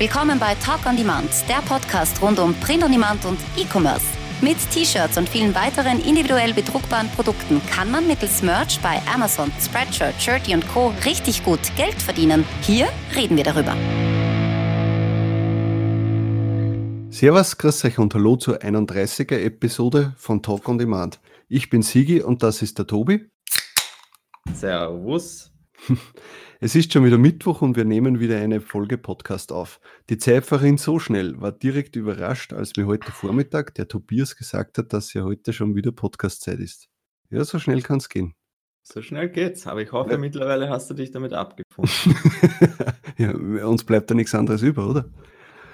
Willkommen bei Talk on Demand, der Podcast rund um Print on Demand und E-Commerce. Mit T-Shirts und vielen weiteren individuell bedruckbaren Produkten kann man mittels Merch bei Amazon, Spreadshirt, Shirty und Co. richtig gut Geld verdienen. Hier reden wir darüber. Servus, grüß euch und hallo zur 31er Episode von Talk on Demand. Ich bin Sigi und das ist der Tobi. Servus. Es ist schon wieder Mittwoch und wir nehmen wieder eine Folge Podcast auf. Die Zeit verrinnt so schnell, war direkt überrascht, als mir heute Vormittag der Tobias gesagt hat, dass ja heute schon wieder Podcast-Zeit ist. Ja, so schnell kann es gehen. So schnell geht's, aber ich hoffe, ja. mittlerweile hast du dich damit abgefunden. ja, uns bleibt da nichts anderes über, oder?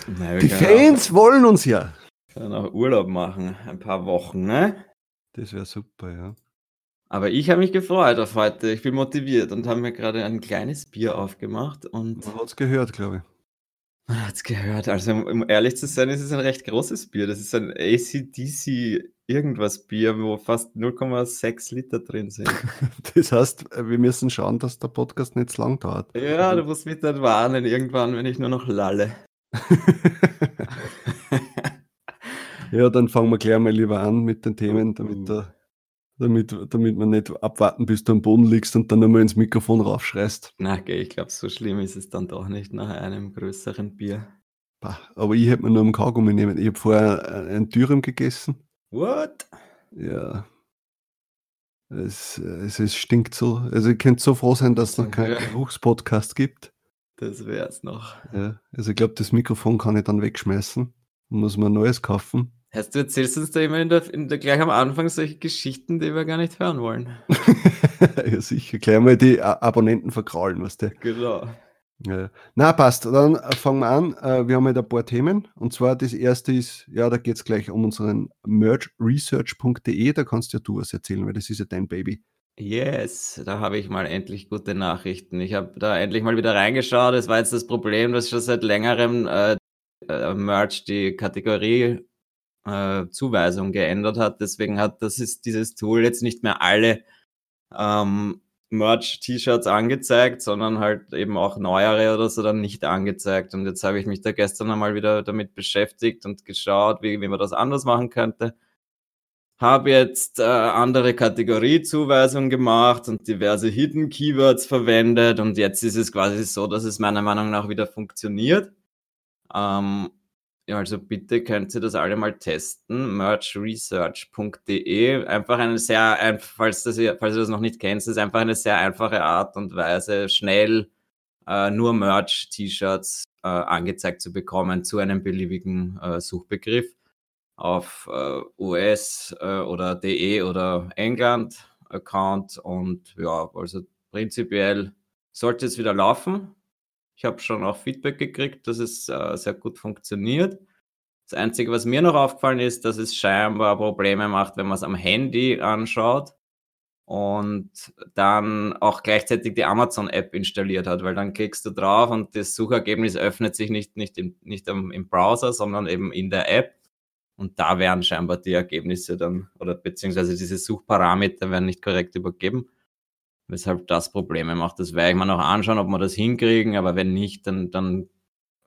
Na, Die Fans auch, wollen uns ja. Können auch Urlaub machen, ein paar Wochen, ne? Das wäre super, ja. Aber ich habe mich gefreut auf heute. Ich bin motiviert und habe mir gerade ein kleines Bier aufgemacht und Man hat's gehört, glaube ich. man hat's gehört. Also, um um ehrlich zu sein, ist es ein recht großes Bier. Das ist ein AC/DC irgendwas Bier, wo fast 0,6 Liter drin sind. Das heißt, wir müssen schauen, dass der Podcast nicht zu lang dauert. Ja, du musst mich dann warnen irgendwann, wenn ich nur noch lalle. Ja, dann fangen wir gleich mal lieber an mit den Themen, damit uh. der damit, damit man nicht abwarten, bis du am Boden liegst und dann einmal ins Mikrofon raufschreist. Na, okay, ich glaube, so schlimm ist es dann doch nicht nach einem größeren Bier. Bah, aber ich hätte mir nur einen Kaugummi nehmen. Ich habe vorher ein Dürüm gegessen. What? Ja. Es, es, es stinkt so. Also ihr könnt so froh sein, dass es noch keinen Geruchspodcast gibt. Das wäre es noch. Ja, also ich glaube, das Mikrofon kann ich dann wegschmeißen. Muss man ein neues kaufen. Heißt, du erzählst uns da immer in der, in der, gleich am Anfang solche Geschichten, die wir gar nicht hören wollen. ja, sicher. Gleich mal die Abonnenten verkraulen, was der. Genau. Ja. Na, passt. Dann äh, fangen wir an. Äh, wir haben halt ein paar Themen. Und zwar das erste ist, ja, da geht es gleich um unseren merchresearch.de. Da kannst ja du was erzählen, weil das ist ja dein Baby. Yes, da habe ich mal endlich gute Nachrichten. Ich habe da endlich mal wieder reingeschaut. Es war jetzt das Problem, dass schon seit längerem äh, äh Merch die Kategorie äh, Zuweisung geändert hat. Deswegen hat das ist dieses Tool jetzt nicht mehr alle ähm, Merch-T-Shirts angezeigt, sondern halt eben auch neuere oder so dann nicht angezeigt. Und jetzt habe ich mich da gestern einmal wieder damit beschäftigt und geschaut, wie, wie man das anders machen könnte. Habe jetzt äh, andere Kategoriezuweisungen gemacht und diverse Hidden Keywords verwendet und jetzt ist es quasi so, dass es meiner Meinung nach wieder funktioniert. Ähm, also bitte könnt ihr das alle mal testen. merchresearch.de. Einfach eine sehr, ein, falls, das, falls ihr das noch nicht kennt, ist einfach eine sehr einfache Art und Weise, schnell äh, nur Merch-T-Shirts äh, angezeigt zu bekommen zu einem beliebigen äh, Suchbegriff auf äh, US äh, oder DE oder England Account. Und ja, also prinzipiell sollte es wieder laufen. Ich habe schon auch Feedback gekriegt, dass es äh, sehr gut funktioniert. Das Einzige, was mir noch aufgefallen ist, dass es scheinbar Probleme macht, wenn man es am Handy anschaut und dann auch gleichzeitig die Amazon-App installiert hat, weil dann klickst du drauf und das Suchergebnis öffnet sich nicht, nicht, im, nicht im, im Browser, sondern eben in der App. Und da werden scheinbar die Ergebnisse dann, oder beziehungsweise diese Suchparameter werden nicht korrekt übergeben weshalb das Probleme macht. Das werde ich mir noch anschauen, ob wir das hinkriegen, aber wenn nicht, dann, dann,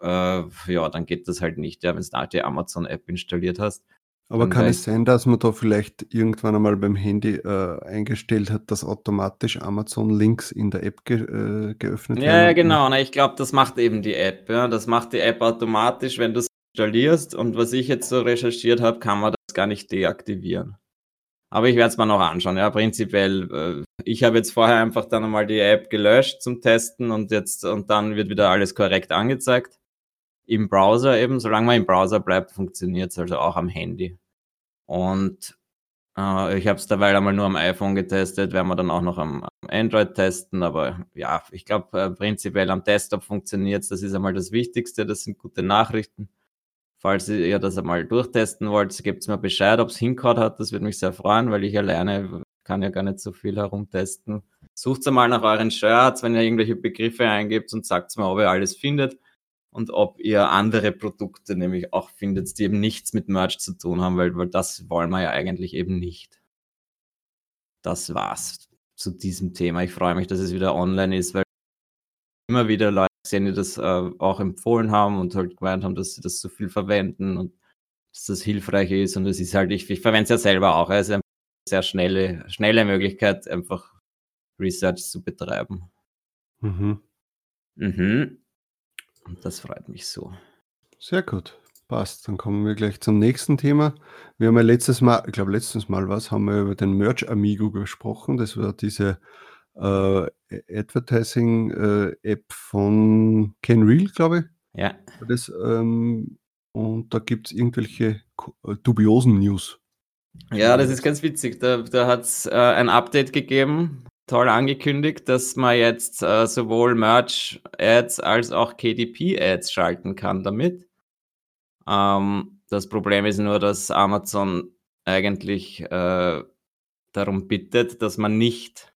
äh, ja, dann geht das halt nicht, ja, wenn du die Amazon-App installiert hast. Aber kann es sein, dass man da vielleicht irgendwann einmal beim Handy äh, eingestellt hat, dass automatisch Amazon-Links in der App ge äh, geöffnet ja, werden? Ja, genau. Na, ich glaube, das macht eben die App. Ja. Das macht die App automatisch, wenn du es installierst. Und was ich jetzt so recherchiert habe, kann man das gar nicht deaktivieren. Aber ich werde es mir noch anschauen. Ja, prinzipiell, äh, ich habe jetzt vorher einfach dann einmal die App gelöscht zum Testen und jetzt und dann wird wieder alles korrekt angezeigt. Im Browser eben, solange man im Browser bleibt, funktioniert es also auch am Handy. Und äh, ich habe es derweil einmal nur am iPhone getestet, werden wir dann auch noch am, am Android testen. Aber ja, ich glaube, äh, prinzipiell am Desktop funktioniert es. Das ist einmal das Wichtigste. Das sind gute Nachrichten. Falls ihr das einmal durchtesten wollt, gebt mir Bescheid, ob es hinkaut hat. Das würde mich sehr freuen, weil ich alleine kann ja gar nicht so viel herumtesten. Sucht mal nach euren Shirts, wenn ihr irgendwelche Begriffe eingebt und sagt mir, ob ihr alles findet und ob ihr andere Produkte nämlich auch findet, die eben nichts mit Merch zu tun haben, weil, weil das wollen wir ja eigentlich eben nicht. Das war's zu diesem Thema. Ich freue mich, dass es wieder online ist, weil immer wieder Leute die das äh, auch empfohlen haben und halt gemeint haben, dass sie das so viel verwenden und dass das hilfreich ist. Und es ist halt, ich, ich verwende es ja selber auch. Es ist eine sehr schnelle, schnelle Möglichkeit, einfach Research zu betreiben. Mhm. Mhm. Und das freut mich so. Sehr gut. Passt. Dann kommen wir gleich zum nächsten Thema. Wir haben ja letztes Mal, ich glaube letztes Mal was, haben wir über den Merch Amigo gesprochen. Das war diese äh, Advertising-App äh, von Ken Real, glaube ich. Ja. Das, ähm, und da gibt es irgendwelche äh, dubiosen News. Ja, das ist ganz witzig. Da, da hat es äh, ein Update gegeben, toll angekündigt, dass man jetzt äh, sowohl Merch-Ads als auch KDP-Ads schalten kann damit. Ähm, das Problem ist nur, dass Amazon eigentlich äh, darum bittet, dass man nicht,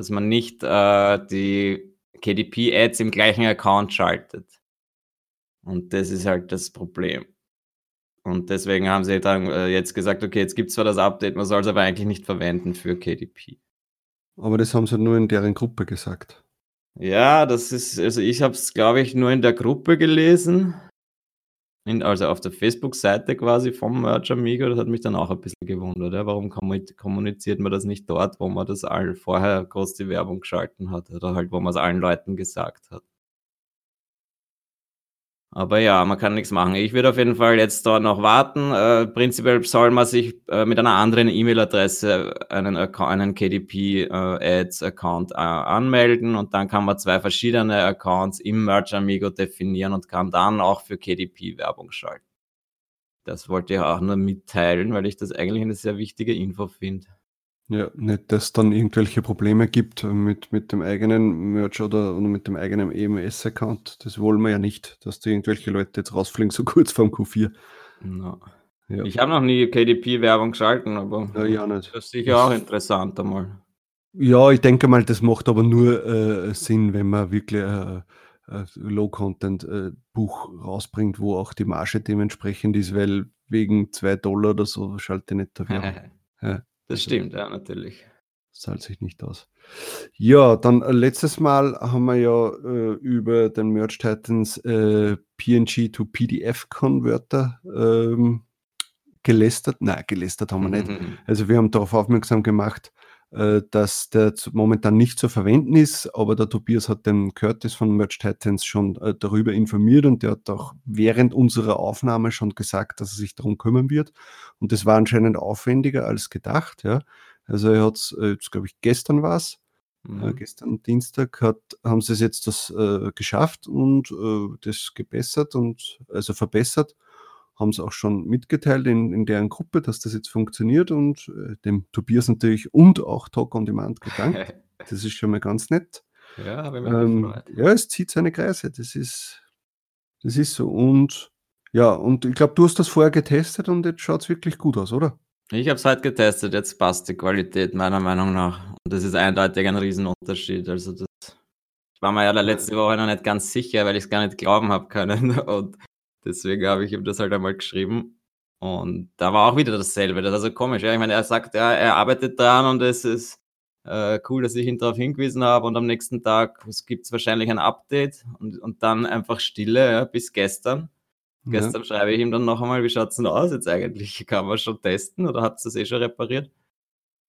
dass man nicht äh, die KDP-Ads im gleichen Account schaltet. Und das ist halt das Problem. Und deswegen haben sie dann äh, jetzt gesagt, okay, jetzt gibt es zwar das Update, man soll es aber eigentlich nicht verwenden für KDP. Aber das haben sie nur in deren Gruppe gesagt. Ja, das ist, also ich habe es, glaube ich, nur in der Gruppe gelesen. In, also auf der Facebook-Seite quasi vom Merch Amigo, das hat mich dann auch ein bisschen gewundert. Ja. Warum kommuniziert man das nicht dort, wo man das all vorher groß die Werbung geschalten hat oder halt, wo man es allen Leuten gesagt hat? Aber ja, man kann nichts machen. Ich würde auf jeden Fall jetzt dort noch warten. Äh, prinzipiell soll man sich äh, mit einer anderen E-Mail-Adresse einen, einen KDP-Ads-Account äh, äh, anmelden und dann kann man zwei verschiedene Accounts im Merch Amigo definieren und kann dann auch für KDP Werbung schalten. Das wollte ich auch nur mitteilen, weil ich das eigentlich eine sehr wichtige Info finde. Ja, nicht, dass es dann irgendwelche Probleme gibt mit, mit dem eigenen Merch oder, oder mit dem eigenen EMS-Account. Das wollen wir ja nicht, dass da irgendwelche Leute jetzt rausfliegen, so kurz vorm Q4. No. Ja. Ich habe noch nie KDP-Werbung geschalten, aber ja, ja nicht. das ist sicher auch interessant einmal. Ja, ich denke mal, das macht aber nur äh, Sinn, wenn man wirklich äh, äh, Low-Content-Buch rausbringt, wo auch die Marge dementsprechend ist, weil wegen 2 Dollar oder so schalte ich nicht da Werbung. ja. Das stimmt, ja, natürlich. Zahlt sich nicht aus. Ja, dann äh, letztes Mal haben wir ja äh, über den Merge Titans äh, PNG to PDF Converter ähm, gelästert. Nein, gelästert haben wir nicht. Also wir haben darauf aufmerksam gemacht, äh, dass der momentan nicht zu verwenden ist, aber der Tobias hat den Curtis von Merch Titans schon äh, darüber informiert und der hat auch während unserer Aufnahme schon gesagt, dass er sich darum kümmern wird. Und das war anscheinend aufwendiger als gedacht. Ja. Also er hat es, äh, jetzt glaube ich, gestern war es, mhm. gestern Dienstag hat, haben sie es jetzt das geschafft und das gebessert und also verbessert haben es auch schon mitgeteilt in, in deren Gruppe, dass das jetzt funktioniert und äh, dem Tobias natürlich und auch Talk on Demand gedankt. Das ist schon mal ganz nett. Ja, habe ich mich ähm, Ja, es zieht seine Kreise. Das ist, das ist so. Und ja, und ich glaube, du hast das vorher getestet und jetzt schaut es wirklich gut aus, oder? Ich habe es halt getestet, jetzt passt die Qualität meiner Meinung nach. Und das ist eindeutig ein Riesenunterschied. Also das war mir ja letzte Woche noch nicht ganz sicher, weil ich es gar nicht glauben habe können. Und Deswegen habe ich ihm das halt einmal geschrieben. Und da war auch wieder dasselbe. Das ist also komisch. Ja? Ich meine, er sagt, ja, er arbeitet dran und es ist äh, cool, dass ich ihn darauf hingewiesen habe. Und am nächsten Tag gibt es wahrscheinlich ein Update und, und dann einfach Stille ja, bis gestern. Ja. Gestern schreibe ich ihm dann noch einmal, wie schaut es denn aus jetzt eigentlich? Kann man schon testen oder habt ihr das eh schon repariert?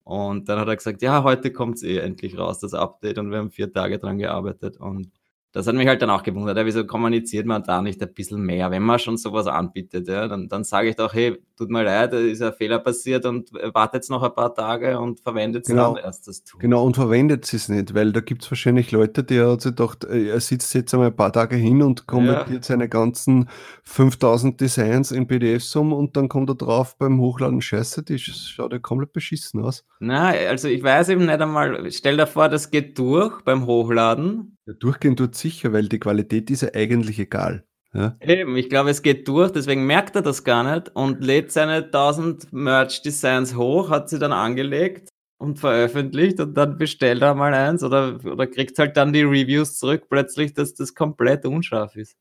Und dann hat er gesagt, ja, heute kommt es eh endlich raus, das Update. Und wir haben vier Tage dran gearbeitet. Und das hat mich halt dann auch gewundert, ja, wieso kommuniziert man da nicht ein bisschen mehr, wenn man schon sowas anbietet, ja, dann, dann sage ich doch, hey, tut mir leid, da ist ein Fehler passiert und wartet noch ein paar Tage und verwendet genau, dann erst das Tool. Genau, und verwendet es nicht, weil da gibt es wahrscheinlich Leute, die hat sich gedacht, äh, er sitzt jetzt einmal ein paar Tage hin und konvertiert ja. seine ganzen 5000 Designs in PDFs um und dann kommt er drauf beim Hochladen, scheiße, das schaut ja komplett beschissen aus. Nein, also ich weiß eben nicht einmal, stell dir vor, das geht durch beim Hochladen ja, durchgehen tut sicher, weil die Qualität ist ja eigentlich egal. Ja? Eben, ich glaube, es geht durch, deswegen merkt er das gar nicht und lädt seine 1000 Merch-Designs hoch, hat sie dann angelegt und veröffentlicht und dann bestellt er mal eins oder, oder kriegt halt dann die Reviews zurück, plötzlich, dass das komplett unscharf ist.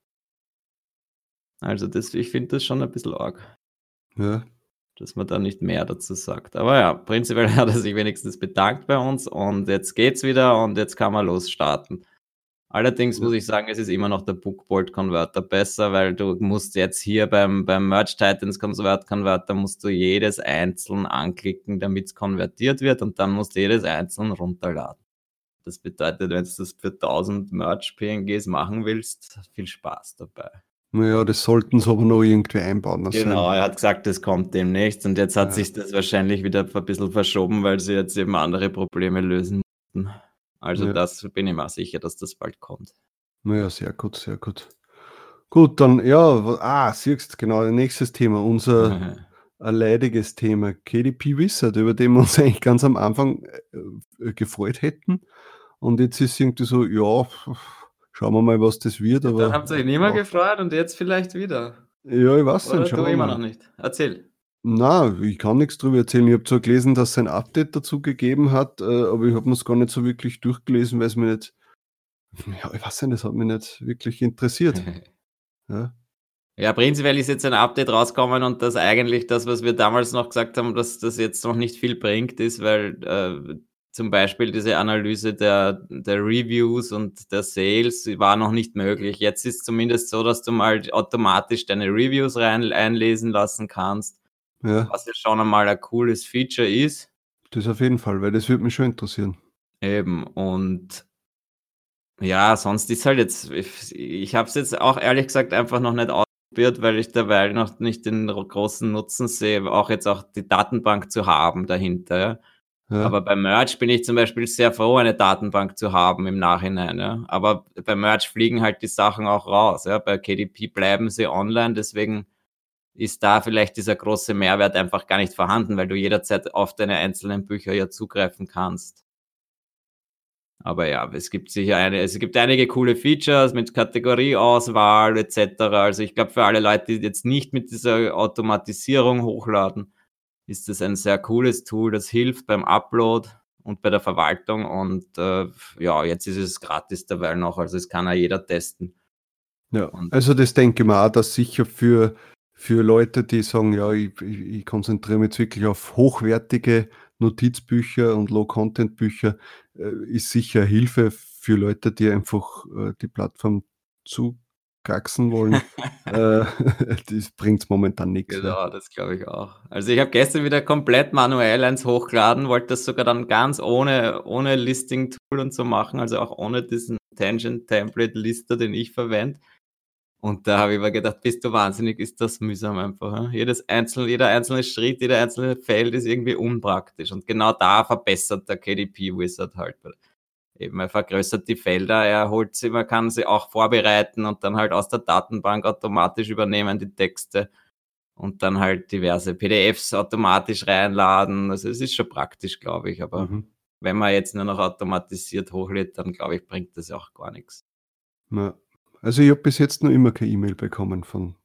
Also das, ich finde das schon ein bisschen arg. Ja. Dass man da nicht mehr dazu sagt. Aber ja, prinzipiell hat er sich wenigstens bedankt bei uns und jetzt geht's wieder und jetzt kann man losstarten. Allerdings muss ich sagen, es ist immer noch der Bookbolt Converter besser, weil du musst jetzt hier beim, beim Merge Titans Convert Converter musst du jedes einzeln anklicken, damit es konvertiert wird und dann musst du jedes einzeln runterladen. Das bedeutet, wenn du das für 1000 Merge PNGs machen willst, viel Spaß dabei. Naja, das sollten sie aber noch irgendwie einbauen. das Genau, er hat gesagt, das kommt demnächst und jetzt hat Ja. sich das wahrscheinlich wieder ein bisschen verschoben, weil sie jetzt eben andere Probleme lösen mussten. Also Ja. das bin ich mir sicher, dass das bald kommt. Naja, sehr gut, sehr gut. Gut, dann, ja, ah, siehst genau, nächstes Thema, unser ein leidiges Thema, KDP Wizard, über den wir uns eigentlich ganz am Anfang äh, äh, gefreut hätten. Und jetzt ist irgendwie so, ja, schauen wir mal, was das wird. Aber, Dann habt ihr euch nicht mehr ja, gefreut und jetzt vielleicht wieder. ja, ich weiß Oder nicht, du schauen wir immer mal. noch nicht. Erzähl. Na, ich kann nichts drüber erzählen. Ich habe zwar gelesen, dass es ein Update dazu gegeben hat, äh, aber ich habe mir es gar nicht so wirklich durchgelesen, weil es mir nicht, ja, ich weiß nicht, das hat mich nicht wirklich interessiert. Ja, Ja, prinzipiell ist jetzt ein Update rausgekommen und das eigentlich das, was wir damals noch gesagt haben, dass das jetzt noch nicht viel bringt, ist, weil äh, zum Beispiel diese Analyse der, der Reviews und der Sales war noch nicht möglich. Jetzt ist zumindest so, dass du mal automatisch deine Reviews rein einlesen lassen kannst, ja, was ja schon einmal ein cooles Feature ist. das auf jeden Fall, weil das würde mich schon interessieren. Eben, und ja, sonst ist halt jetzt, ich, ich habe es jetzt auch ehrlich gesagt einfach noch nicht ausprobiert, weil ich dabei noch nicht den großen Nutzen sehe, auch jetzt auch die Datenbank zu haben dahinter. Ja. Aber bei Merge bin ich zum Beispiel sehr froh, eine Datenbank zu haben im Nachhinein. Ja. Aber bei Merge fliegen halt die Sachen auch raus. Ja. Bei KDP bleiben sie online, deswegen ist da vielleicht dieser große Mehrwert einfach gar nicht vorhanden, weil du jederzeit auf deine einzelnen Bücher ja zugreifen kannst. Aber ja, es gibt sicher eine, es gibt einige coole Features mit Kategorieauswahl etc. Also ich glaube, für alle Leute, die jetzt nicht mit dieser Automatisierung hochladen, ist das ein sehr cooles Tool, das hilft beim Upload und bei der Verwaltung. Und äh, ja, jetzt ist es gratis dabei noch, also es kann ja jeder testen. ja. und- Also das denke ich auch, dass sicher für, für Leute, die sagen, ja, ich, ich, konzentriere mich jetzt wirklich auf hochwertige Notizbücher und Low-Content-Bücher, äh, ist sicher Hilfe für Leute, die einfach äh, die Plattform zukraxen wollen. äh, das bringt momentan nichts. Ja. Genau, das glaube ich auch. Also ich habe gestern wieder komplett manuell eins hochgeladen, wollte das sogar dann ganz ohne, ohne Listing-Tool und so machen, also auch ohne diesen Tangent-Template-Lister, den ich verwende. Und da habe ich mir gedacht, bist du wahnsinnig, ist das mühsam einfach. Jedes einzelne, jeder einzelne Schritt, jeder einzelne Feld ist irgendwie unpraktisch. Und genau da verbessert der KDP-Wizard halt. Eben, er vergrößert die Felder, er holt sie, man kann sie auch vorbereiten und dann halt aus der Datenbank automatisch übernehmen, die Texte und dann halt diverse PDFs automatisch reinladen. Also es ist schon praktisch, glaube ich. Aber Mhm. wenn man jetzt nur noch automatisiert hochlädt, dann glaube ich, bringt das ja auch gar nichts. Ja. Also ich habe bis jetzt noch immer keine E-Mail bekommen von,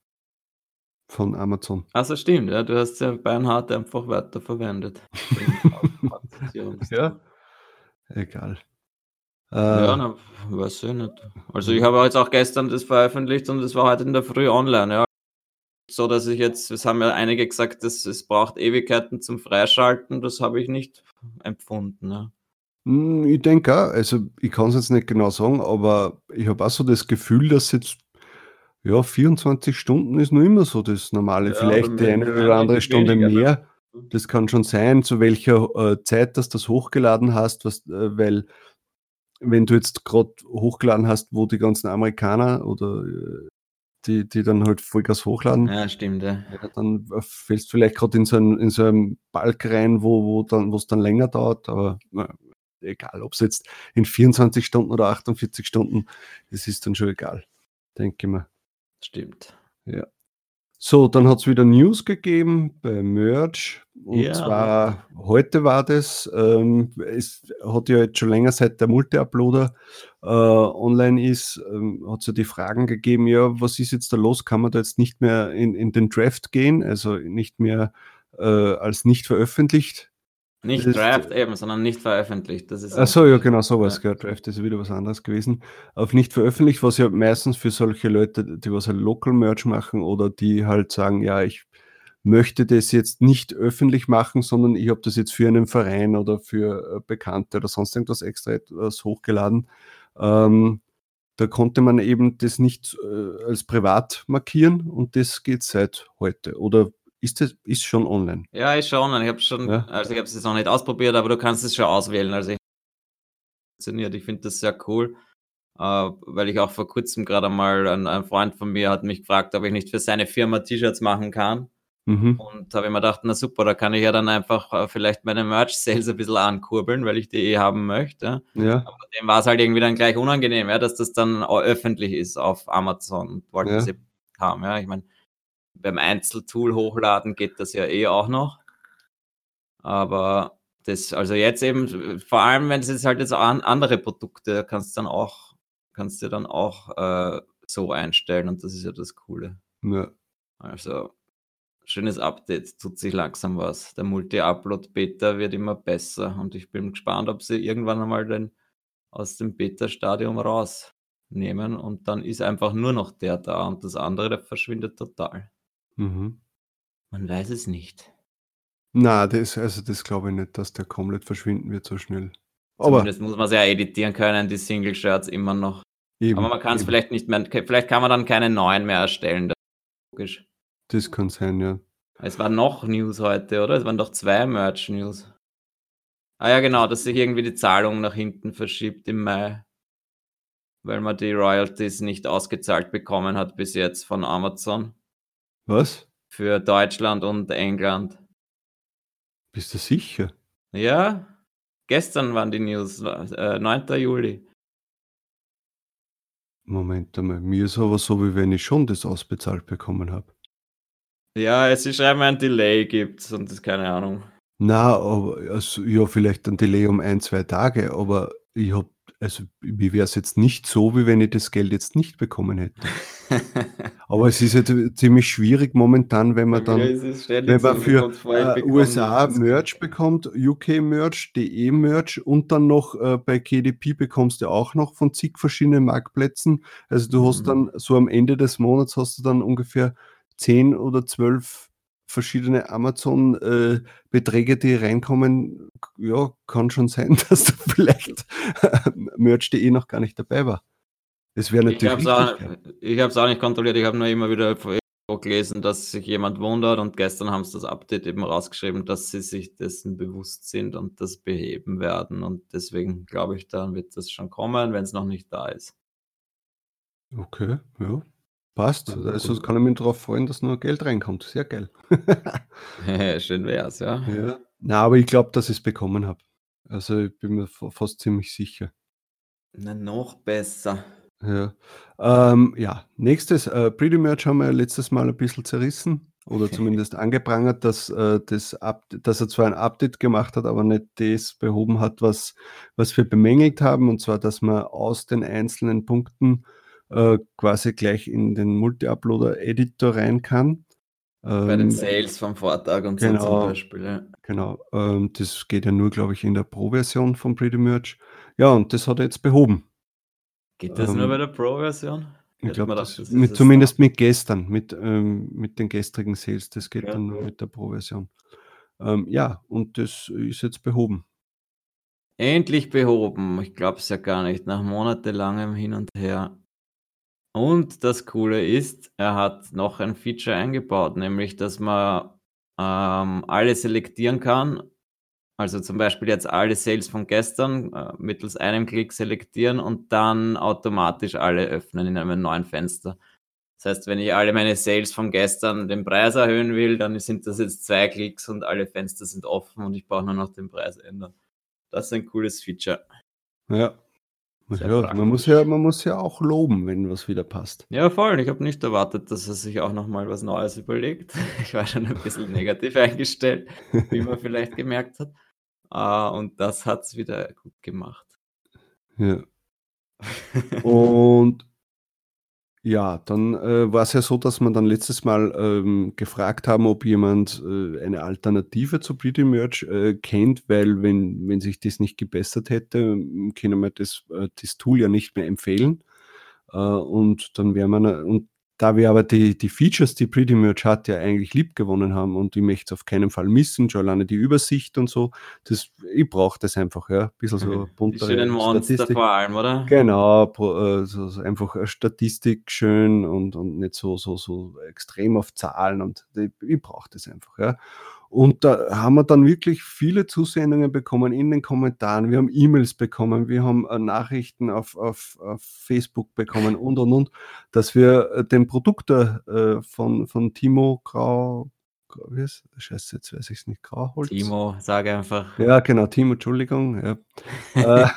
von Amazon. Also stimmt, ja, du hast ja Bernhard einfach weiterverwendet. Ja. Egal. Äh, Ja, na, weiß ich nicht. Also ich habe jetzt auch gestern das veröffentlicht und es war heute in der Früh online, ja. So dass ich jetzt, es haben ja einige gesagt, dass es braucht Ewigkeiten zum Freischalten, das habe ich nicht empfunden. Ja. Hm, Ich denke auch, also ich kann es jetzt nicht genau sagen, aber ich habe auch so das Gefühl, dass jetzt ja 24 Stunden ist noch immer so das Normale. Ja, Vielleicht die eine oder andere Stunde weniger, ne? mehr. Das kann schon sein, zu welcher äh, Zeit dass du das hochgeladen hast, was, äh, weil wenn du jetzt gerade hochgeladen hast, wo die ganzen Amerikaner oder äh, die, die dann halt Vollgas hochladen, ja, stimmt, ja. ja, dann fällst du vielleicht gerade in so einen, in so einen Balk rein, wo, wo dann, wo es dann länger dauert, aber na, egal, ob es jetzt in 24 Stunden oder 48 Stunden, das ist dann schon egal, denke ich mal. Stimmt. So, dann hat es wieder News gegeben bei Merge. Und Ja. zwar heute war das. Ähm, es hat ja jetzt schon länger, seit der Multi-Uploader äh, online ist, ähm, hat es ja die Fragen gegeben, ja, was ist jetzt da los? Kann man da jetzt nicht mehr in, in den Draft gehen, also nicht mehr äh, als nicht veröffentlicht? Nicht ist- Draft eben, sondern nicht veröffentlicht. Das ist Ach so, ja, genau sowas. Ja. Ja. Draft ist wieder was anderes gewesen. Auf nicht veröffentlicht, was ja meistens für solche Leute, die was halt Local Merch machen oder die halt sagen, ja, ich möchte das jetzt nicht öffentlich machen, sondern ich habe das jetzt für einen Verein oder für äh, Bekannte oder sonst irgendwas extra etwas hochgeladen. Ähm, da konnte man eben das nicht äh, als privat markieren und das geht seit heute. Oder ist das ist schon online? Ja, ist schon online. Ich habe schon, Ja. also ich habe es jetzt noch nicht ausprobiert, aber du kannst es schon auswählen. Also ich funktioniert. Ich finde das sehr cool, äh, weil ich auch vor kurzem gerade mal ein, ein Freund von mir hat mich gefragt, ob ich nicht für seine Firma T-Shirts machen kann. Mhm. Und habe ich mir gedacht, na super, da kann ich ja dann einfach äh, vielleicht meine Merch-Sales ein bisschen ankurbeln, weil ich die eh haben möchte. Ja, Aber dem war es halt irgendwie dann gleich unangenehm, ja, dass das dann öffentlich ist auf Amazon. Und wollten Ja. sie haben, ja. Ich meine, beim Einzeltool hochladen geht das ja eh auch noch. Aber das, also jetzt eben, vor allem, wenn es jetzt halt jetzt an, andere Produkte, kannst du dann auch, kannst du dann auch äh, so einstellen und das ist ja das Coole. ja. Also, schönes Update, tut sich langsam was. Der Multi-Upload-Beta wird immer besser und ich bin gespannt, ob sie irgendwann einmal den aus dem Beta-Stadium rausnehmen und dann ist einfach nur noch der da und das andere, der verschwindet total. Mhm. Man weiß es nicht. Na, das, also das glaube ich nicht, dass der komplett verschwinden wird so schnell. Aber Zumindest muss man ja editieren können, die Single-Shirts immer noch. eben, Aber man kann es vielleicht nicht mehr, vielleicht kann man dann keine neuen mehr erstellen. Das ist logisch. das kann sein, ja. Es waren noch News heute, oder? Es waren doch zwei Merch-News. Ah ja, genau, dass sich irgendwie die Zahlung nach hinten verschiebt im Mai, weil man die Royalties nicht ausgezahlt bekommen hat bis jetzt von Amazon Was? für Deutschland und England. Bist du sicher? Ja, gestern waren die News, äh, 9. Juli. Moment einmal. Mir ist aber so, wie wenn ich schon das ausbezahlt bekommen habe. Ja, sie schreiben ein Delay gibt's und das keine Ahnung. Na, aber also, ja, vielleicht ein Delay um ein, zwei Tage, aber ich habe, also mir wäre es jetzt nicht so, wie wenn ich das Geld jetzt nicht bekommen hätte. Aber es ist ja t- ziemlich schwierig momentan, wenn man dann, wenn man für äh, USA. Merch bekommt, UK Merch, DE Merch und dann noch äh, bei KDP bekommst du auch noch von zig verschiedenen Marktplätzen. Also du hast Mhm. dann so am Ende des Monats hast du dann ungefähr zehn oder zwölf verschiedene Amazon-Beträge, die reinkommen. Ja, kann schon sein, dass da vielleicht Merch.de noch gar nicht dabei war. Das wäre Ich natürlich habe es auch, ich auch nicht kontrolliert. Ich habe nur immer wieder gelesen, dass sich jemand wundert und gestern haben sie das Update eben rausgeschrieben, dass sie sich dessen bewusst sind und das beheben werden. Und deswegen glaube ich, dann wird das schon kommen, wenn es noch nicht da ist. Okay, ja. Passt. Ja, Also gut. kann ich mich darauf freuen, dass nur Geld reinkommt. Sehr geil. Schön wär's, ja. Ja. Na, aber ich glaube, dass ich es bekommen habe. Also ich bin mir fa- fast ziemlich sicher. Na, noch besser. Ja, ähm, ja. nächstes, äh, Pretty Merch haben wir letztes Mal ein bisschen zerrissen oder zumindest angeprangert, dass, äh, das Up dass er zwar ein Update gemacht hat, aber nicht das behoben hat, was, was wir bemängelt haben, und zwar, dass man aus den einzelnen Punkten äh, quasi gleich in den Multi-Uploader-Editor rein kann. Bei den Ähm, Sales vom Vortag und so zum genau. Beispiel. Ja. Genau, ähm, das geht ja nur, glaube ich, in der Pro-Version von Pretty Merch. Ja, und das hat er jetzt behoben. Geht das nur Ähm, bei der Pro-Version? Ich glaube, zumindest mit gestern, mit, ähm, mit den gestrigen Sales, das geht Ja. dann nur mit der Pro-Version. Ähm, ja, und das ist jetzt behoben. Endlich behoben. Ich glaube es ja gar nicht. Nach monatelangem Hin und Her. Und das Coole ist, er hat noch ein Feature eingebaut, nämlich dass man ähm, alle selektieren kann. Also zum Beispiel jetzt alle Sales von gestern äh, mittels einem Klick selektieren und dann automatisch alle öffnen in einem neuen Fenster. Das heißt, wenn ich alle meine Sales von gestern den Preis erhöhen will, dann sind das jetzt zwei Klicks und alle Fenster sind offen und ich brauche nur noch den Preis ändern. Das ist ein cooles Feature. Ja. Ja man, muss ja man muss ja auch loben, wenn was wieder passt. Ja, voll. Ich habe nicht erwartet, dass er sich auch noch mal was Neues überlegt. Ich war schon ein bisschen negativ eingestellt, wie man vielleicht gemerkt hat. Äh, und das hat es wieder gut gemacht. Ja. Und ja, dann äh, war es ja so, dass man dann letztes Mal ähm, gefragt haben, ob jemand äh, eine Alternative zu Pretty Merch äh, kennt, weil wenn, wenn sich das nicht gebessert hätte, können wir das, äh, das Tool ja nicht mehr empfehlen. Äh, und dann wäre man, und da wir aber die, die Features, die Pretty Merch hat, ja eigentlich lieb gewonnen haben und ich möchte es auf keinen Fall missen, schon alleine die Übersicht und so, das, ich brauche das einfach, ja, ein bisschen so buntere schönen Monster Statistik. vor allem, oder? Genau, äh, so, so einfach Statistik schön und, und nicht so, so, so extrem auf Zahlen und ich, ich brauche das einfach, ja. Und da haben wir dann wirklich viele Zusendungen bekommen in den Kommentaren. Wir haben E-Mails bekommen, wir haben äh, Nachrichten auf, auf, auf, Facebook bekommen und und und, dass wir äh, den Produkt äh, von, von Timo Grau, wie ist Scheiße, jetzt weiß ich es nicht, Grauholz. Timo, sage einfach. Ja, genau, Timo, Entschuldigung. Ja. Äh,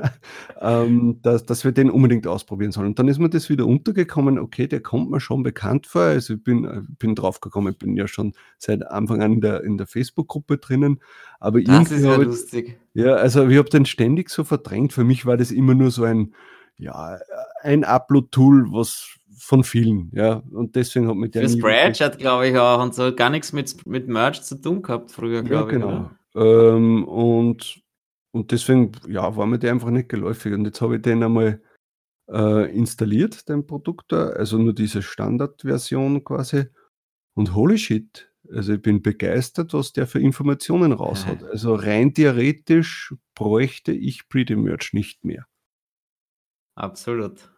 ähm, dass, dass wir den unbedingt ausprobieren sollen. Und dann ist mir das wieder untergekommen, okay, der kommt mir schon bekannt vor. Also ich bin, äh, bin drauf gekommen, ich bin ja schon seit Anfang an in der, in der Facebook-Gruppe drinnen. Aber das ist ja lustig. Ja, also ich habe den ständig so verdrängt. Für mich war das immer nur so ein, ja, ein Upload-Tool, was von vielen, ja. Und deswegen hat mit der. Für Spreadshirt, glaube ich, auch und so gar nichts mit, mit Merch zu tun gehabt früher, glaube ja, genau. ich. Ähm, und, und deswegen, ja, war mir der einfach nicht geläufig. Und jetzt habe ich den einmal äh, installiert, den Produkt da, also nur diese Standardversion quasi. Und holy shit, also ich bin begeistert, was der für Informationen raus hat. Also rein theoretisch bräuchte ich Pretty Merch nicht mehr. Absolut.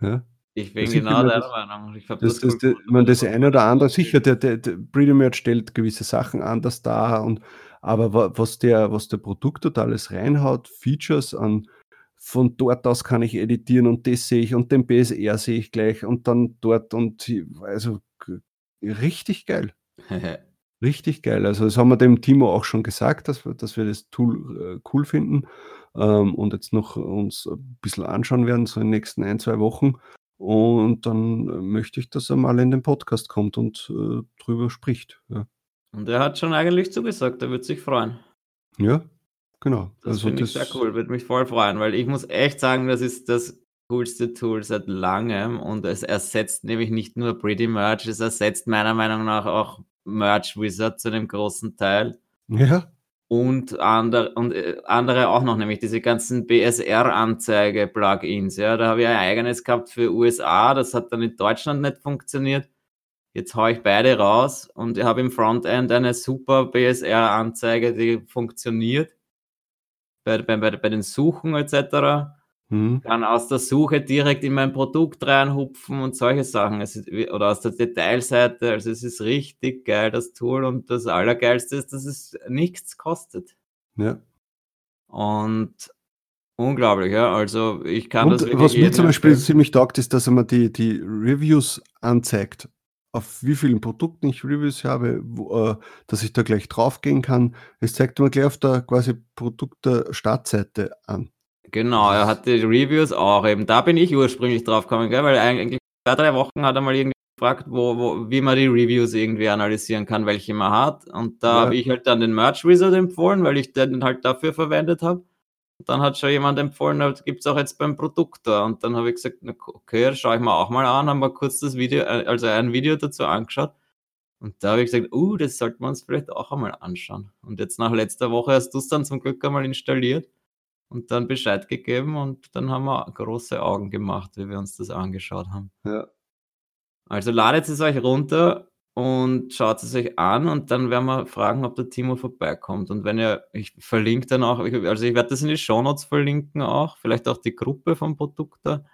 Ja. Ich bin genau der Meinung. Ich glaube, das, das, das, man, das eine oder andere, sicher, der, der, der Breedemert stellt gewisse Sachen anders dar, und, aber was der, was der Produkt dort alles reinhaut, Features an, von dort aus kann ich editieren und das sehe ich und den BSR sehe ich gleich und dann dort und also richtig geil. richtig geil. Also das haben wir dem Timo auch schon gesagt, dass wir, dass wir das Tool äh, cool finden ähm, und jetzt noch uns ein bisschen anschauen werden, so in den nächsten ein, zwei Wochen. Und dann äh, möchte ich, dass er mal in den Podcast kommt und äh, drüber spricht. Ja. Und er hat schon eigentlich zugesagt, er wird sich freuen. Ja, genau. Das also finde ich sehr cool, würde mich voll freuen, weil ich muss echt sagen, das ist das coolste Tool seit langem und es ersetzt nämlich nicht nur Pretty Merch, es ersetzt meiner Meinung nach auch Merch Wizard zu einem großen Teil. Ja und andere, und äh, andere auch noch, nämlich diese ganzen BSR-Anzeige-Plugins. Ja, da habe ich ein eigenes gehabt für USA, das hat dann in Deutschland nicht funktioniert. Jetzt haue ich beide raus und ich habe im Frontend eine super BSR-Anzeige, die funktioniert bei, bei, bei den Suchen etc. Mhm. Kann aus der Suche direkt in mein Produkt reinhupfen und solche Sachen. Ist, oder aus der Detailseite. Also es ist richtig geil, das Tool. Und das Allergeilste ist, dass es nichts kostet. Ja. Und unglaublich, ja. Also ich kann und das wirklich Was mir zum Beispiel empfehlen. ziemlich taugt, ist, dass er mir die, die Reviews anzeigt auf wie vielen Produkten ich Reviews habe, wo, äh, dass ich da gleich draufgehen kann. Es zeigt mir gleich auf der quasi Produkt der Startseite an. Genau, er hat die Reviews auch eben. Da bin ich ursprünglich drauf gekommen, gell? weil eigentlich zwei, drei Wochen hat er mal irgendwie gefragt, wo, wo, wie man die Reviews irgendwie analysieren kann, welche man hat. Und da ja. habe ich halt dann den Merch Wizard empfohlen, weil ich den halt dafür verwendet habe. Dann hat schon jemand empfohlen, das gibt es auch jetzt beim Produkt da. Und dann habe ich gesagt, okay, schaue ich mir auch mal an, haben wir kurz das Video, äh, also ein Video dazu angeschaut. Und da habe ich gesagt, uh, das sollten wir uns vielleicht auch einmal anschauen. Und jetzt nach letzter Woche hast du es dann zum Glück einmal installiert und dann Bescheid gegeben und dann haben wir große Augen gemacht, wie wir uns das angeschaut haben. Ja. Also ladet es euch runter und schaut es euch an und dann werden wir fragen, ob der Timo vorbeikommt. Und wenn ihr, ich verlinke dann auch, also ich werde das in die Shownotes verlinken auch, vielleicht auch die Gruppe vom Produkt da.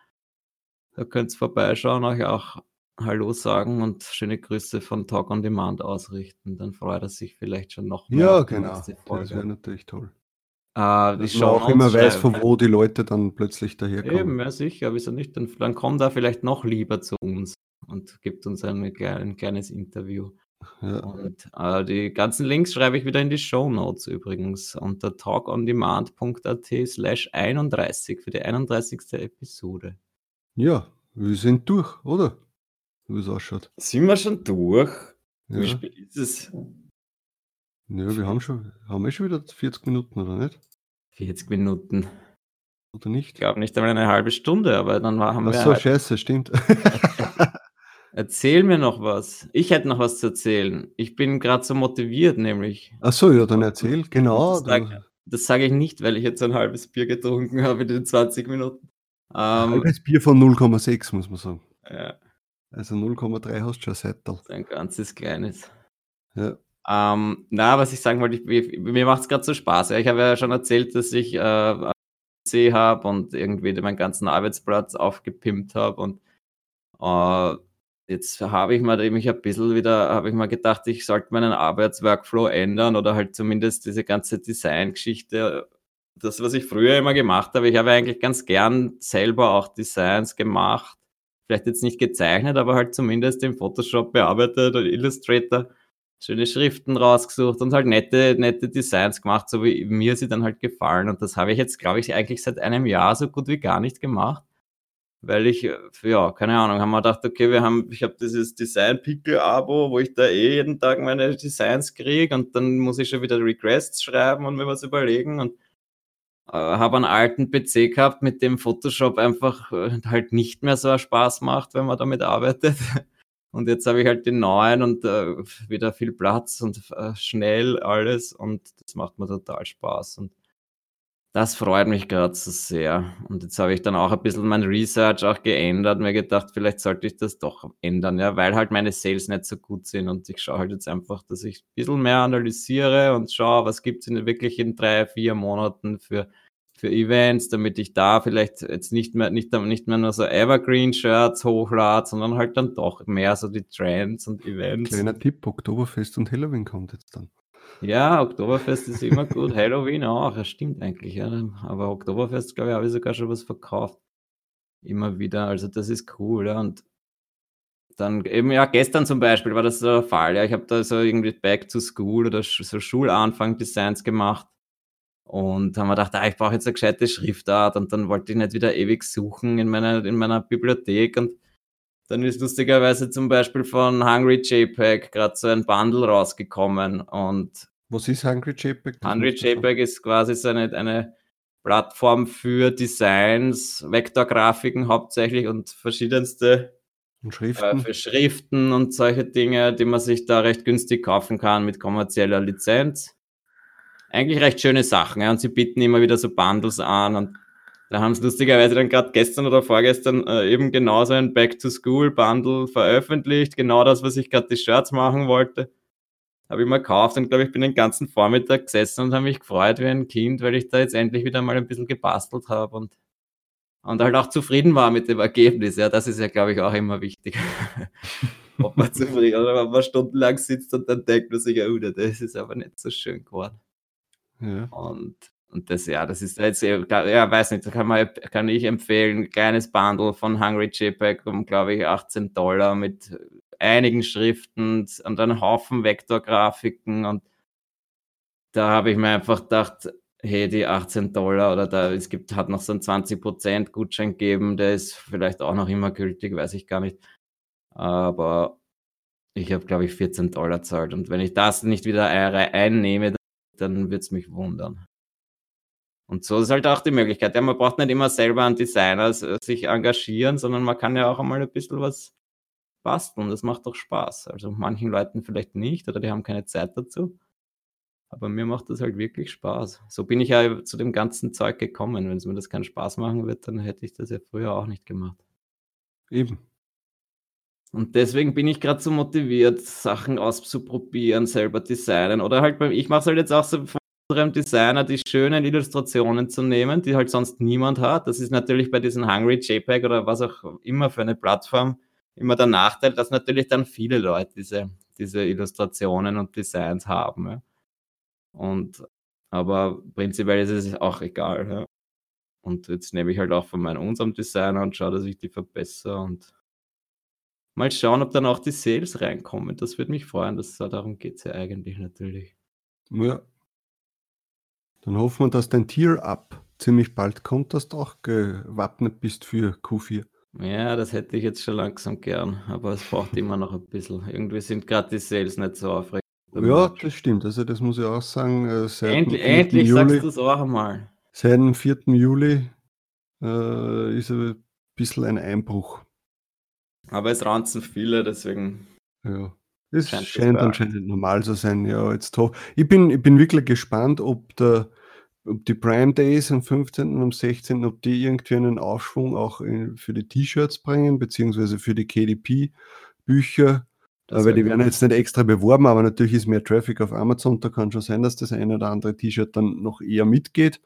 Da könnt ihr vorbeischauen, euch auch Hallo sagen und schöne Grüße von Talk on Demand ausrichten. Dann freut er sich vielleicht schon noch mehr. Ja, genau. Das wäre natürlich toll. Äh, Dass man auch immer weiß, von wo die Leute dann plötzlich daherkommen. Eben, ja sicher, wieso nicht? Dann, dann kommt er vielleicht noch lieber zu uns und gibt uns ein, ein kleines Interview. Ja. Und äh, die ganzen Links schreibe ich wieder in die Show Notes übrigens unter talkondemand.at slash 31 für die 31. Episode. Ja, wir sind durch, oder? Wie es ausschaut. Sind wir schon durch? Ja. Wie spät ist es? Ja, wir haben schon, haben wir schon wieder 40 Minuten, oder nicht? 40 Minuten. Oder nicht? Ich glaube nicht einmal eine halbe Stunde, aber dann haben Ach wir. Ach so, halt... scheiße, stimmt. Erzähl mir noch was. Ich hätte noch was zu erzählen. Ich bin gerade so motiviert, nämlich. Ach so, ja, dann erzähl. Genau. Das sage sag ich nicht, weil ich jetzt ein halbes Bier getrunken habe in den 20 Minuten. Ähm, ein halbes Bier von 0,6, muss man sagen. Ja. Also 0,3 hast du schon Seitel. Ein ganzes kleines. Ja. Ähm, na, was ich sagen wollte, ich, mir macht es gerade so Spaß. Ich habe ja schon erzählt, dass ich äh, PC habe und irgendwie meinen ganzen Arbeitsplatz aufgepimpt habe und äh, jetzt habe ich mir mich ein bisschen wieder, habe ich mal gedacht, ich sollte meinen Arbeitsworkflow ändern oder halt zumindest diese ganze Designgeschichte. Das, was ich früher immer gemacht habe, ich habe eigentlich ganz gern selber auch Designs gemacht. Vielleicht jetzt nicht gezeichnet, aber halt zumindest im Photoshop bearbeitet oder Illustrator schöne Schriften rausgesucht und halt nette, nette Designs gemacht, so wie mir sie dann halt gefallen. Und das habe ich jetzt, glaube ich, eigentlich seit einem Jahr so gut wie gar nicht gemacht. Weil ich, äh, ja, keine Ahnung, haben wir gedacht, okay, wir haben, ich habe dieses Design-Pickle-Abo, wo ich da eh jeden Tag meine Designs kriege und dann muss ich schon wieder Requests schreiben und mir was überlegen und äh, habe einen alten PC gehabt, mit dem Photoshop einfach äh, halt nicht mehr so Spaß macht, wenn man damit arbeitet. Und jetzt habe ich halt den neuen und äh, wieder viel Platz und äh, schnell alles und das macht mir total Spaß. Und das freut mich gerade so sehr. Und jetzt habe ich dann auch ein bisschen mein Research auch geändert, mir gedacht, vielleicht sollte ich das doch ändern, ja, weil halt meine Sales nicht so gut sind und ich schaue halt jetzt einfach, dass ich ein bisschen mehr analysiere und schaue, was gibt es wirklich in drei, vier Monaten für für Events, damit ich da vielleicht jetzt nicht mehr, nicht, nicht mehr nur so Evergreen-Shirts hochlade, sondern halt dann doch mehr so die Trends und Events. Kleiner Tipp, Oktoberfest und Halloween kommt jetzt dann. Ja, Oktoberfest ist immer gut, Halloween auch, das stimmt eigentlich, ja. Aber Oktoberfest, glaube ich, habe ich sogar schon was verkauft. Immer wieder, also das ist cool, ja. Und dann eben, ja, gestern zum Beispiel war das so der Fall, ja. Ich habe da so irgendwie Back to School oder so Schulanfang-Designs gemacht und haben wir gedacht, ah, ich brauche jetzt eine gescheite Schriftart und dann wollte ich nicht wieder ewig suchen in meiner, in meiner Bibliothek und dann ist lustigerweise zum Beispiel von Hungry JPEG gerade so ein Bundle rausgekommen und was ist Hungry JPEG? Hungry JPEG ist quasi so eine, eine Plattform für Designs, Vektorgrafiken hauptsächlich und verschiedenste und Schriften. Äh, für Schriften und solche Dinge, die man sich da recht günstig kaufen kann mit kommerzieller Lizenz eigentlich recht schöne Sachen. Ja, und sie bieten immer wieder so Bundles an und da haben sie lustigerweise dann gerade gestern oder vorgestern äh, eben genauso ein Back-to-School-Bundle veröffentlicht. Genau das, was ich gerade die Shirts machen wollte. Habe ich mal gekauft und glaube ich bin den ganzen Vormittag gesessen und habe mich gefreut wie ein Kind, weil ich da jetzt endlich wieder mal ein bisschen gebastelt habe und, und halt auch zufrieden war mit dem Ergebnis. Ja, das ist ja, glaube ich, auch immer wichtig. ob man zufrieden oder ob man stundenlang sitzt und dann denkt man sich, oh, das ist aber nicht so schön geworden. Ja. Und, und das, ja, das ist jetzt, ja, weiß nicht, kann, man, kann ich empfehlen, ein kleines Bundle von Hungry JPEG um, glaube ich, 18 Dollar mit einigen Schriften und einem Haufen Vektorgrafiken und da habe ich mir einfach gedacht, hey, die 18 Dollar oder da, es gibt, hat noch so einen 20% Gutschein gegeben, der ist vielleicht auch noch immer gültig, weiß ich gar nicht. Aber ich habe, glaube ich, 14 Dollar zahlt. Und wenn ich das nicht wieder einnehme, dann würde es mich wundern. Und so ist halt auch die Möglichkeit. Ja, man braucht nicht immer selber einen Designer sich engagieren, sondern man kann ja auch einmal ein bisschen was basteln. Das macht doch Spaß. Also manchen Leuten vielleicht nicht oder die haben keine Zeit dazu. Aber mir macht das halt wirklich Spaß. So bin ich ja zu dem ganzen Zeug gekommen. Wenn es mir das keinen Spaß machen wird, dann hätte ich das ja früher auch nicht gemacht. Eben. Und deswegen bin ich gerade so motiviert, Sachen auszuprobieren, selber designen. Oder halt beim, ich mache es halt jetzt auch so von unserem Designer, die schönen Illustrationen zu nehmen, die halt sonst niemand hat. Das ist natürlich bei diesen Hungry JPEG oder was auch immer für eine Plattform immer der Nachteil, dass natürlich dann viele Leute diese, diese Illustrationen und Designs haben. Ja. Und aber prinzipiell ist es auch egal. Ja. Und jetzt nehme ich halt auch von meinem unserem Designer und schaue, dass ich die verbessere und Mal schauen, ob dann auch die Sales reinkommen. Das würde mich freuen. Das, darum geht es ja eigentlich natürlich. Ja. Dann hoffen wir, dass dein Tier-Up ziemlich bald kommt, dass du auch gewappnet bist für Q4. Ja, das hätte ich jetzt schon langsam gern, aber es braucht immer noch ein bisschen. Irgendwie sind gerade die Sales nicht so aufregend. Ja, das stimmt. Also das muss ich auch sagen. Äh, seit endlich endlich Juli, sagst du es auch einmal. Seit dem 4. Juli äh, ist ein bisschen ein Einbruch. Aber es ranzen viele, deswegen. Ja. Es scheint, anscheinend normal zu sein. Ja, jetzt ich bin, ich bin wirklich gespannt, ob der ob die Prime Days am 15. und am 16. ob die irgendwie einen Aufschwung auch in, für die T-Shirts bringen, beziehungsweise für die KDP-Bücher. Weil die werden jetzt nicht extra beworben, aber natürlich ist mehr Traffic auf Amazon. Da kann schon sein, dass das eine oder andere T-Shirt dann noch eher mitgeht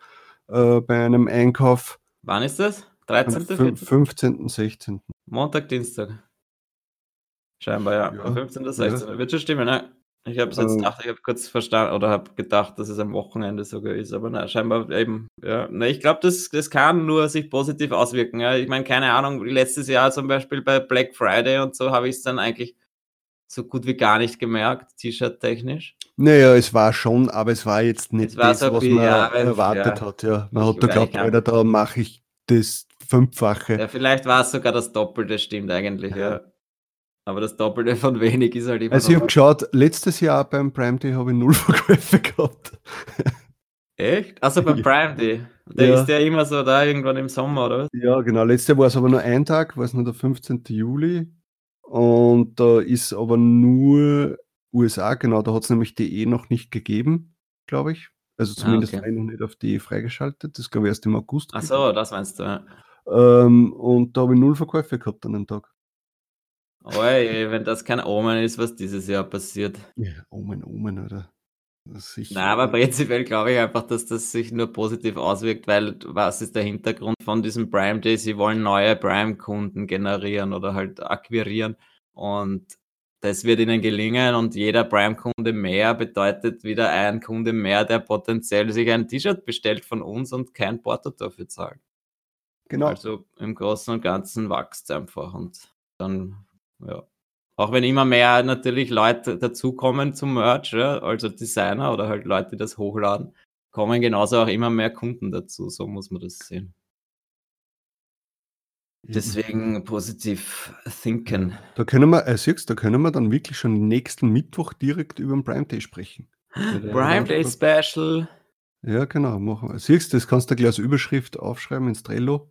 äh, bei einem Einkauf. Wann ist das? 13. Am 15. 16. Montag, Dienstag. Scheinbar, ja. ja. 15. 16. Ja. Wird schon stimmen, ne? Ich habe es jetzt ähm, gedacht, ich habe kurz verstanden oder habe gedacht, dass es am Wochenende sogar ist, aber nein, scheinbar eben, ja. Na, ich glaube, das, das kann nur sich positiv auswirken. Ja. Ich meine, keine Ahnung, letztes Jahr zum Beispiel bei Black Friday und so habe ich es dann eigentlich so gut wie gar nicht gemerkt, T-Shirt-technisch. Naja, es war schon, aber es war jetzt nicht das, so was man ja, erwartet ja. hat. Ja. Man hat da geglaubt, Alter, da mache ich das Fünffache. Ja, vielleicht war es sogar das Doppelte, stimmt eigentlich, ja. ja. Aber das Doppelte von wenig ist halt immer. Also, ich habe geschaut, letztes Jahr beim Prime Day habe ich null Verkäufe gehabt. Echt? Also beim Prime Day. Der ja. ist ja immer so da irgendwann im Sommer, oder was? Ja, genau. Letztes Jahr war es aber nur ein Tag, war es nur der 15. Juli. Und da ist aber nur USA, genau, da hat es nämlich DE noch nicht gegeben, glaube ich. Also ah, zumindest ah, okay. noch nicht auf DE freigeschaltet. Das glaube ich erst im August. Ach so, das meinst du, ja. Ähm, und da habe ich null Verkäufe gehabt an dem Tag. Oi, wenn das kein Omen ist, was dieses Jahr passiert. Ja, Omen, Omen, oder? Nein, aber prinzipiell glaube ich einfach, dass das sich nur positiv auswirkt, weil was ist der Hintergrund von diesem Prime Day? Sie wollen neue Prime-Kunden generieren oder halt akquirieren und das wird ihnen gelingen und jeder Prime-Kunde mehr bedeutet wieder ein Kunde mehr, der potenziell sich ein T-Shirt bestellt von uns und kein Porto dafür zahlt. Genau. Also im Großen und Ganzen wächst es einfach und dann ja. Auch wenn immer mehr natürlich Leute dazukommen zum Merch, ja, also Designer oder halt Leute, die das hochladen, kommen genauso auch immer mehr Kunden dazu. So muss man das sehen. Deswegen positiv thinken. Da können wir, äh, siehst, da können wir dann wirklich schon nächsten Mittwoch direkt über den Prime Day sprechen. Prime Day Special. Ja, genau, machen wir. Siehst das kannst du gleich als Überschrift aufschreiben ins Trello.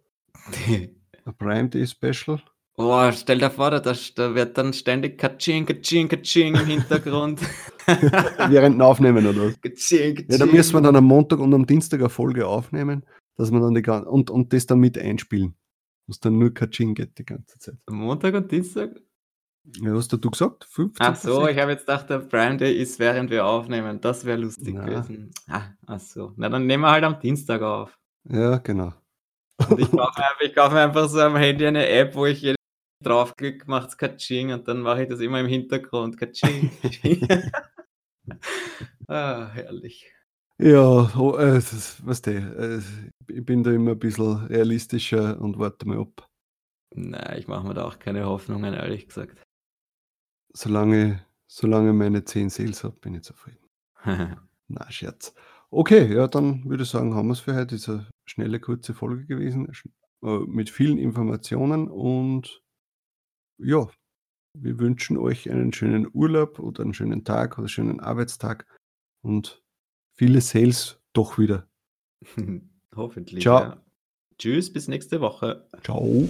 Prime Day Special. Boah, stell dir vor, da, da wird dann ständig Katsching, Katsching, Katsching im Hintergrund. Während Aufnehmen, oder? Katsching, Katsching. Ja, da müssen wir dann am Montag und am Dienstag eine Folge aufnehmen, dass wir dann die und, und das dann mit einspielen. Was dann nur Katsching geht die ganze Zeit. Am Montag und Dienstag? Ja, hast du gesagt? 15. Ach so, ich habe jetzt gedacht, der Prime Day ist, während wir aufnehmen. Das wäre lustig Na. gewesen. Ah, ach so. Na, dann nehmen wir halt am Dienstag auf. Ja, genau. Und ich kaufe, ich kaufe mir einfach so am Handy eine App, wo ich jede draufklicke, macht es Katsching und dann mache ich das immer im Hintergrund. Katsching. ah, herrlich. Ja, oh, äh, das, weißt du, äh, ich bin da immer ein bisschen realistischer und warte mal ab. Nein, ich mache mir da auch keine Hoffnungen, ehrlich gesagt. Solange, solange meine 10 Sales habe, bin ich zufrieden. Na, Scherz. Okay, ja, dann würde ich sagen, haben wir es für heute. Das ist eine schnelle, kurze Folge gewesen, äh, mit vielen Informationen und ja, wir wünschen euch einen schönen Urlaub oder einen schönen Tag oder einen schönen Arbeitstag und viele Sales doch wieder. Hoffentlich. Ciao. Ja. Tschüss, bis nächste Woche. Ciao.